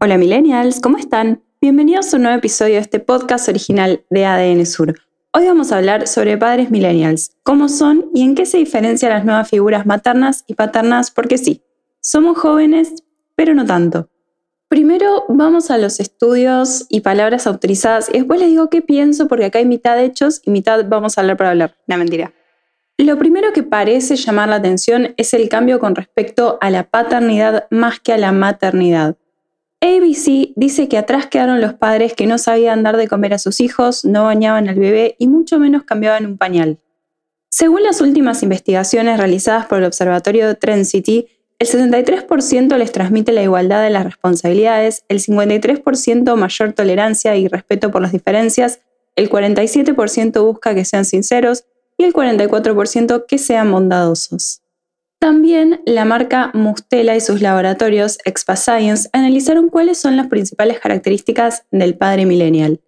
Hola millennials, ¿cómo están? Bienvenidos a un nuevo episodio de este podcast original de ADN Sur. Hoy vamos a hablar sobre padres millennials, cómo son y en qué se diferencian las nuevas figuras maternas y paternas, porque sí, somos jóvenes, pero no tanto. Primero vamos a los estudios y palabras autorizadas y después les digo qué pienso porque acá hay mitad de hechos y mitad vamos a hablar para hablar. No, mentira. Lo primero que parece llamar la atención es el cambio con respecto a la paternidad más que a la maternidad. ABC dice que atrás quedaron los padres que no sabían dar de comer a sus hijos, no bañaban al bebé y mucho menos cambiaban un pañal. Según las últimas investigaciones realizadas por el Observatorio Trend City, el 73% les transmite la igualdad de las responsabilidades, el 53% mayor tolerancia y respeto por las diferencias, el 47% busca que sean sinceros y el 44% que sean bondadosos. También la marca Mustela y sus laboratorios Expa Science analizaron cuáles son las principales características del padre millennial.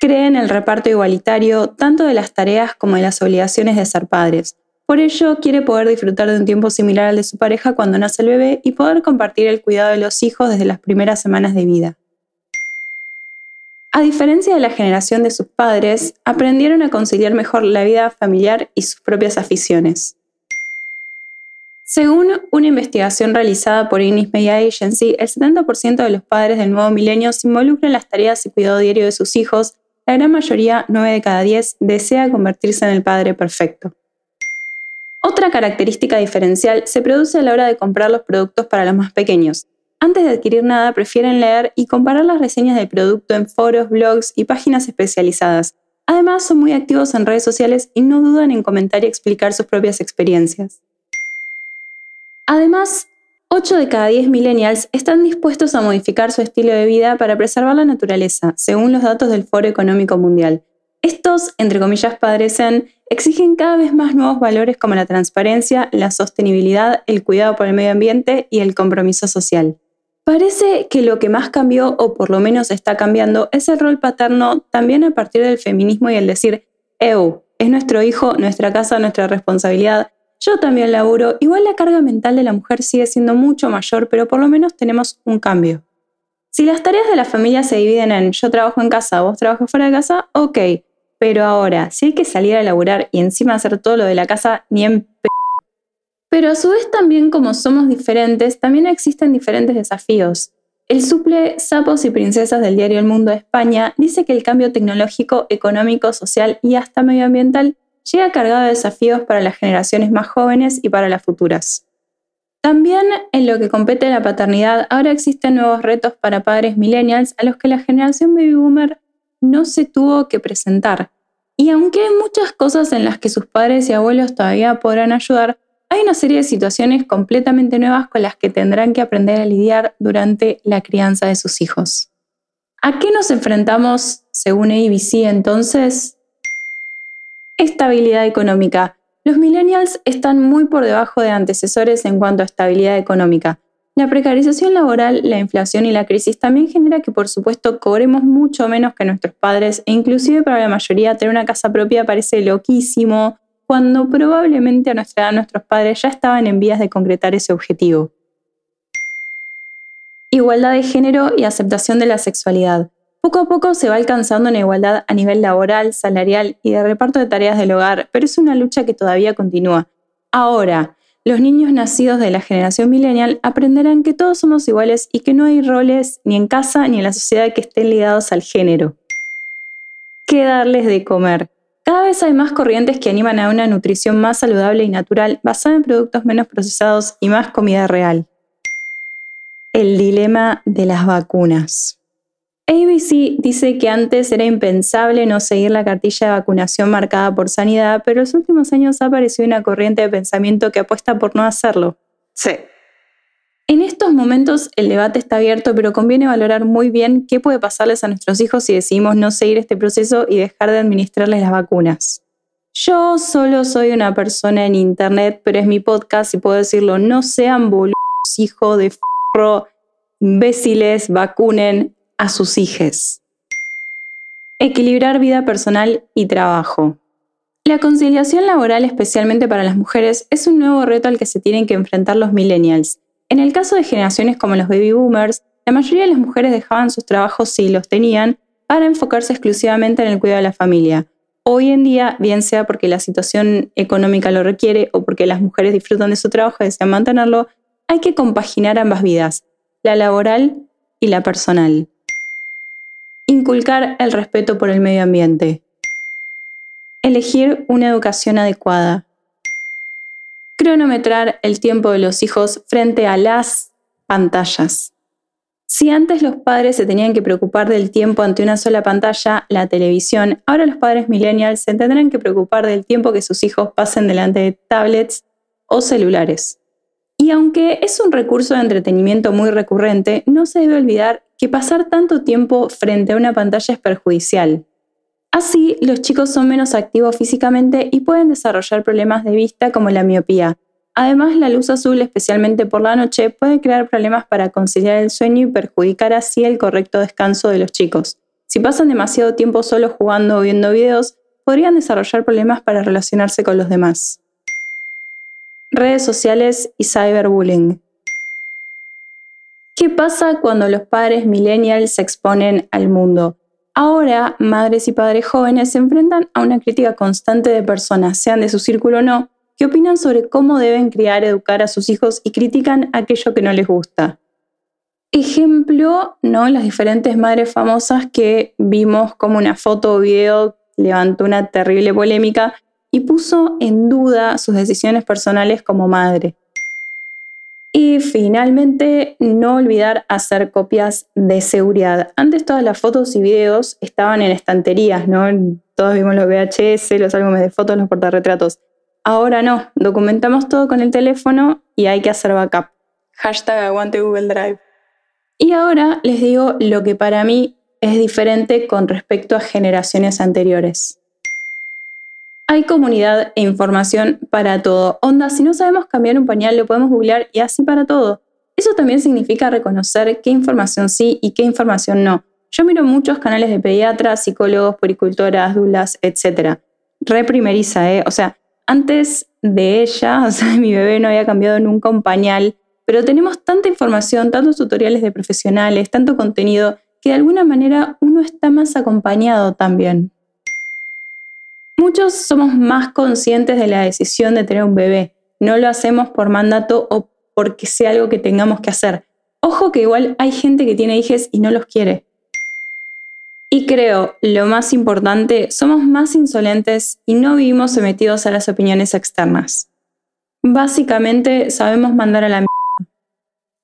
Creen el reparto igualitario tanto de las tareas como de las obligaciones de ser padres. Por ello, quiere poder disfrutar de un tiempo similar al de su pareja cuando nace el bebé y poder compartir el cuidado de los hijos desde las primeras semanas de vida. A diferencia de la generación de sus padres, aprendieron a conciliar mejor la vida familiar y sus propias aficiones. Según una investigación realizada por Ignis Media Agency, el 70% de los padres del nuevo milenio se involucran en las tareas y cuidado diario de sus hijos. La gran mayoría, 9 de cada 10, desea convertirse en el padre perfecto. Otra característica diferencial se produce a la hora de comprar los productos para los más pequeños. Antes de adquirir nada, prefieren leer y comparar las reseñas del producto en foros, blogs y páginas especializadas. Además, son muy activos en redes sociales y no dudan en comentar y explicar sus propias experiencias. Además, 8 de cada 10 millennials están dispuestos a modificar su estilo de vida para preservar la naturaleza, según los datos del Foro Económico Mundial. Estos, entre comillas, padres exigen cada vez más nuevos valores como la transparencia, la sostenibilidad, el cuidado por el medio ambiente y el compromiso social. Parece que lo que más cambió, o por lo menos está cambiando, es el rol paterno también a partir del feminismo y el decir, EU, es nuestro hijo, nuestra casa, nuestra responsabilidad, yo también laburo, igual la carga mental de la mujer sigue siendo mucho mayor, pero por lo menos tenemos un cambio. Si las tareas de la familia se dividen en yo trabajo en casa, vos trabajas fuera de casa, ok, pero ahora, si hay que salir a laburar y encima hacer todo lo de la casa, ni en p pero a su vez también como somos diferentes, también existen diferentes desafíos. El suple Sapos y Princesas del diario El Mundo de España dice que el cambio tecnológico, económico, social y hasta medioambiental llega cargado de desafíos para las generaciones más jóvenes y para las futuras. También en lo que compete a la paternidad, ahora existen nuevos retos para padres millennials a los que la generación baby boomer no se tuvo que presentar. Y aunque hay muchas cosas en las que sus padres y abuelos todavía podrán ayudar, hay una serie de situaciones completamente nuevas con las que tendrán que aprender a lidiar durante la crianza de sus hijos. ¿A qué nos enfrentamos según ABC entonces? Estabilidad económica. Los millennials están muy por debajo de antecesores en cuanto a estabilidad económica. La precarización laboral, la inflación y la crisis también genera que por supuesto cobremos mucho menos que nuestros padres e inclusive para la mayoría tener una casa propia parece loquísimo, cuando probablemente a nuestra edad nuestros padres ya estaban en vías de concretar ese objetivo. Igualdad de género y aceptación de la sexualidad. Poco a poco se va alcanzando una igualdad a nivel laboral, salarial y de reparto de tareas del hogar, pero es una lucha que todavía continúa. Ahora, los niños nacidos de la generación millennial aprenderán que todos somos iguales y que no hay roles ni en casa ni en la sociedad que estén ligados al género. ¿Qué darles de comer? Cada vez hay más corrientes que animan a una nutrición más saludable y natural basada en productos menos procesados y más comida real. El dilema de las vacunas. ABC dice que antes era impensable no seguir la cartilla de vacunación marcada por sanidad, pero en los últimos años ha aparecido una corriente de pensamiento que apuesta por no hacerlo. Sí. En estos momentos el debate está abierto, pero conviene valorar muy bien qué puede pasarles a nuestros hijos si decidimos no seguir este proceso y dejar de administrarles las vacunas. Yo solo soy una persona en internet, pero es mi podcast y puedo decirlo, no sean boludos, hijo de forro, imbéciles, vacunen a sus hijos. Equilibrar vida personal y trabajo. La conciliación laboral, especialmente para las mujeres, es un nuevo reto al que se tienen que enfrentar los millennials. En el caso de generaciones como los baby boomers, la mayoría de las mujeres dejaban sus trabajos si los tenían para enfocarse exclusivamente en el cuidado de la familia Hoy en día, bien sea porque la situación económica lo requiere o porque las mujeres disfrutan de su trabajo y desean mantenerlo, hay que compaginar ambas vidas, la laboral y la personal. Inculcar el respeto por el medio ambiente. Elegir una educación adecuada. Cronometrar el tiempo de los hijos frente a las pantallas. Si antes los padres se tenían que preocupar del tiempo ante una sola pantalla, la televisión, ahora los padres millennials se tendrán que preocupar del tiempo que sus hijos pasen delante de tablets o celulares. Y aunque es un recurso de entretenimiento muy recurrente, no se debe olvidar que pasar tanto tiempo frente a una pantalla es perjudicial. Así, los chicos son menos activos físicamente y pueden desarrollar problemas de vista como la miopía, Además, la luz azul, especialmente por la noche, puede crear problemas para conciliar el sueño y perjudicar así el correcto descanso de los chicos. Si pasan demasiado tiempo solo jugando o viendo videos, podrían desarrollar problemas para relacionarse con los demás. Redes sociales y cyberbullying. ¿Qué pasa cuando los padres millennials se exponen al mundo? Ahora, madres y padres jóvenes se enfrentan a una crítica constante de personas, sean de su círculo o no, que opinan sobre cómo deben criar, educar a sus hijos y critican aquello que no les gusta. Ejemplo, ¿no? Las diferentes madres famosas que vimos como una foto o video levantó una terrible polémica y puso en duda sus decisiones personales como madre. Y finalmente, no olvidar hacer copias de seguridad. Antes todas las fotos y videos estaban en estanterías, ¿no? Todos vimos los VHS, los álbumes de fotos, los portarretratos. Ahora no, documentamos todo con el teléfono y hay que hacer backup. Hashtag aguante Google Drive. Y ahora les digo lo que para mí es diferente con respecto a generaciones anteriores. Hay comunidad e información para todo. Onda, si no sabemos cambiar un pañal, lo podemos googlear y así para todo. Eso también significa reconocer qué información sí y qué información no. Yo miro muchos canales de pediatras, psicólogos, puricultoras, dulas, etc. Reprimeriza, ¿eh? O sea, antes de ella, o sea, mi bebé no había cambiado nunca un pañal, pero tenemos tanta información, tantos tutoriales de profesionales, tanto contenido, que de alguna manera uno está más acompañado también. Muchos somos más conscientes de la decisión de tener un bebé. No lo hacemos por mandato o porque sea algo que tengamos que hacer. Ojo que igual hay gente que tiene hijos y no los quiere. Y creo, lo más importante, somos más insolentes y no vivimos sometidos a las opiniones externas. Básicamente, sabemos mandar a la mierda.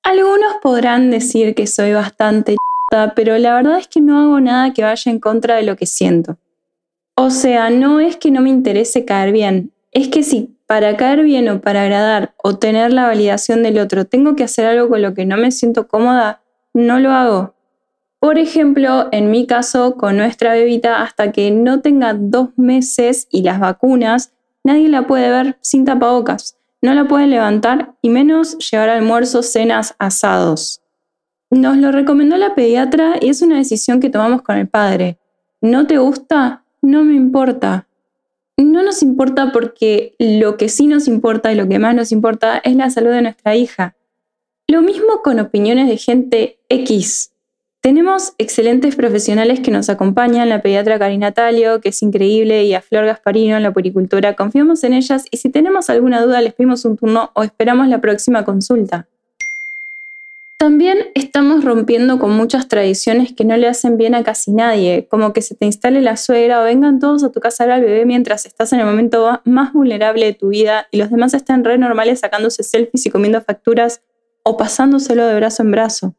Algunos podrán decir que soy bastante pero la verdad es que no hago nada que vaya en contra de lo que siento. O sea, no es que no me interese caer bien, es que si para caer bien o para agradar o tener la validación del otro tengo que hacer algo con lo que no me siento cómoda, no lo hago. Por ejemplo, en mi caso, con nuestra bebita, hasta que no tenga dos meses y las vacunas, nadie la puede ver sin tapabocas. No la pueden levantar y menos llevar almuerzos, cenas, asados. Nos lo recomendó la pediatra y es una decisión que tomamos con el padre. ¿No te gusta? No me importa. No nos importa porque lo que sí nos importa y lo que más nos importa es la salud de nuestra hija. Lo mismo con opiniones de gente X. Tenemos excelentes profesionales que nos acompañan, la pediatra Karina Talio, que es increíble, y a Flor Gasparino, la puricultura. Confiamos en ellas y si tenemos alguna duda les pedimos un turno o esperamos la próxima consulta. También estamos rompiendo con muchas tradiciones que no le hacen bien a casi nadie, como que se te instale la suegra o vengan todos a tu casa a ver al bebé mientras estás en el momento más vulnerable de tu vida y los demás están re normales sacándose selfies y comiendo facturas o pasándoselo de brazo en brazo.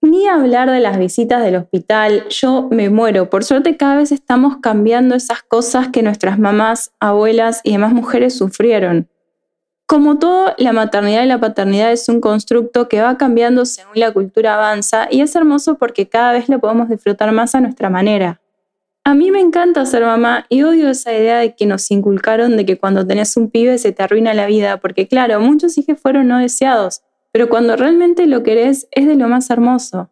Ni hablar de las visitas del hospital, yo me muero. Por suerte cada vez estamos cambiando esas cosas que nuestras mamás, abuelas y demás mujeres sufrieron. Como todo, la maternidad y la paternidad es un constructo que va cambiando según la cultura avanza y es hermoso porque cada vez lo podemos disfrutar más a nuestra manera. A mí me encanta ser mamá y odio esa idea de que nos inculcaron de que cuando tenés un pibe se te arruina la vida, porque claro, muchos hijos fueron no deseados, pero cuando realmente lo querés es de lo más hermoso.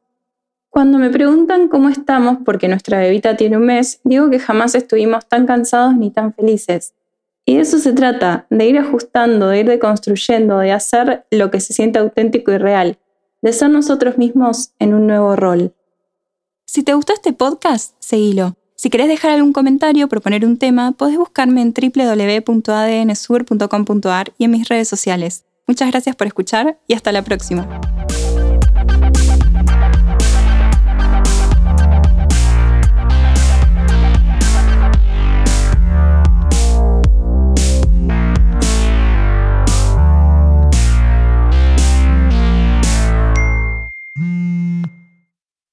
Cuando me preguntan cómo estamos porque nuestra bebita tiene un mes, digo que jamás estuvimos tan cansados ni tan felices. Y de eso se trata, de ir ajustando, de ir deconstruyendo, de hacer lo que se siente auténtico y real, de ser nosotros mismos en un nuevo rol. Si te gustó este podcast, seguilo. Si querés dejar algún comentario o proponer un tema, podés buscarme en www.adnsur.com.ar y en mis redes sociales. Muchas gracias por escuchar y hasta la próxima.